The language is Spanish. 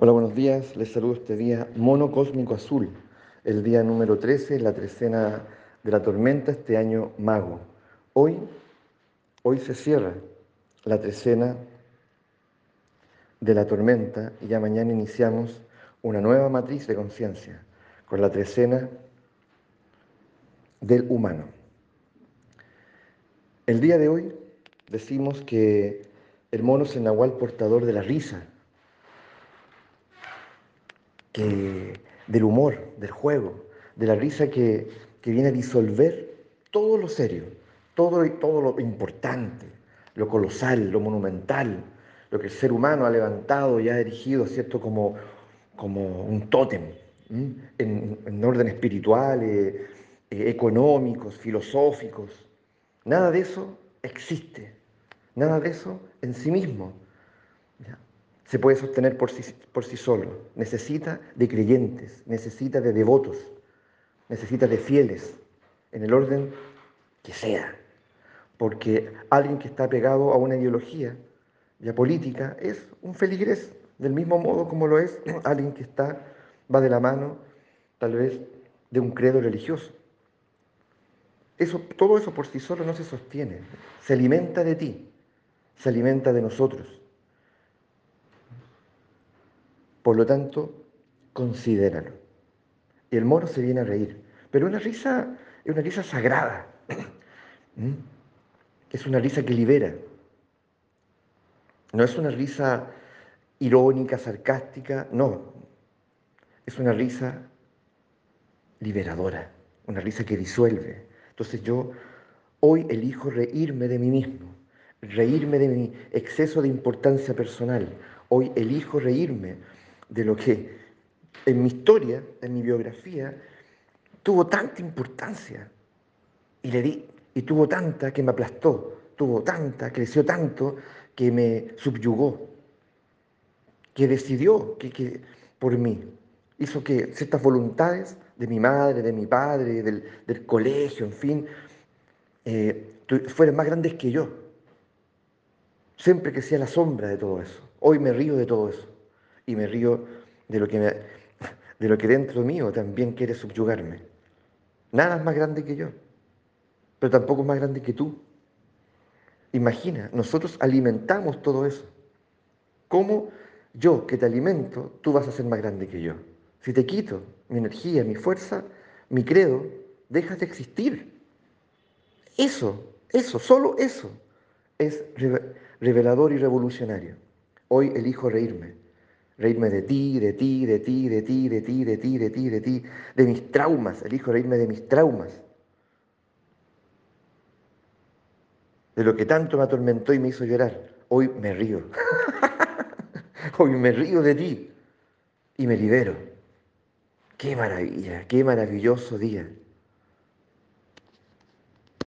Hola, buenos días. Les saludo este día Mono Cósmico Azul, el día número 13, la trecena de la tormenta, este año mago. Hoy, hoy se cierra la trecena de la tormenta y ya mañana iniciamos una nueva matriz de conciencia con la trecena del humano. El día de hoy decimos que el mono es el nahual portador de la risa, del humor, del juego, de la risa que, viene a disolver todo lo serio, todo, todo lo importante, lo colosal, lo monumental, lo que el ser humano ha levantado y ha erigido, ¿cierto?, como, como un tótem, en, orden espiritual, eh, económicos, filosóficos. Nada de eso existe, nada de eso en sí mismo se puede sostener por sí, por sí solo. Necesita de creyentes, necesita de devotos, necesita de fieles, en el orden que sea. Porque alguien que está pegado a una ideología ya política es un feligrés, del mismo modo como lo es alguien que está, va de la mano, tal vez, de un credo religioso. Eso, todo eso por sí solo no se sostiene, se alimenta de ti, se alimenta de nosotros. Por lo tanto, considéralo. Y el mono se viene a reír. Pero una risa es una risa sagrada. ¿Mm? Es una risa que libera. No es una risa irónica, sarcástica, no. Es una risa liberadora, una risa que disuelve. Entonces yo hoy elijo reírme de mí mismo, reírme de mi exceso de importancia personal. Hoy elijo reírme de lo que en mi historia, en mi biografía, tuvo tanta importancia y le di, y tuvo tanta que me aplastó, tuvo tanta, creció tanto que me subyugó, que decidió que, por mí, hizo que ciertas voluntades de mi madre, de mi padre, del, colegio, en fin, eh, fueran más grandes que yo. Siempre que sea la sombra de todo eso. Hoy me río de todo eso y me río de lo que, de lo que dentro mío también quiere subyugarme. Nada es más grande que yo, pero tampoco es más grande que tú. Imagina, nosotros alimentamos todo eso. ¿Cómo yo que te alimento, tú vas a ser más grande que yo? Si te quito mi energía, mi fuerza, mi credo, dejas de existir. Eso, eso, solo eso es revelador y revolucionario. Hoy elijo reírme reírme de ti, de ti, de ti, de ti, de ti, de ti, de ti, de ti, de mis traumas, elijo reírme de mis traumas, de lo que tanto me atormentó y me hizo llorar. Hoy me río, hoy me río de ti y me libero. Qué maravilla, qué maravilloso día.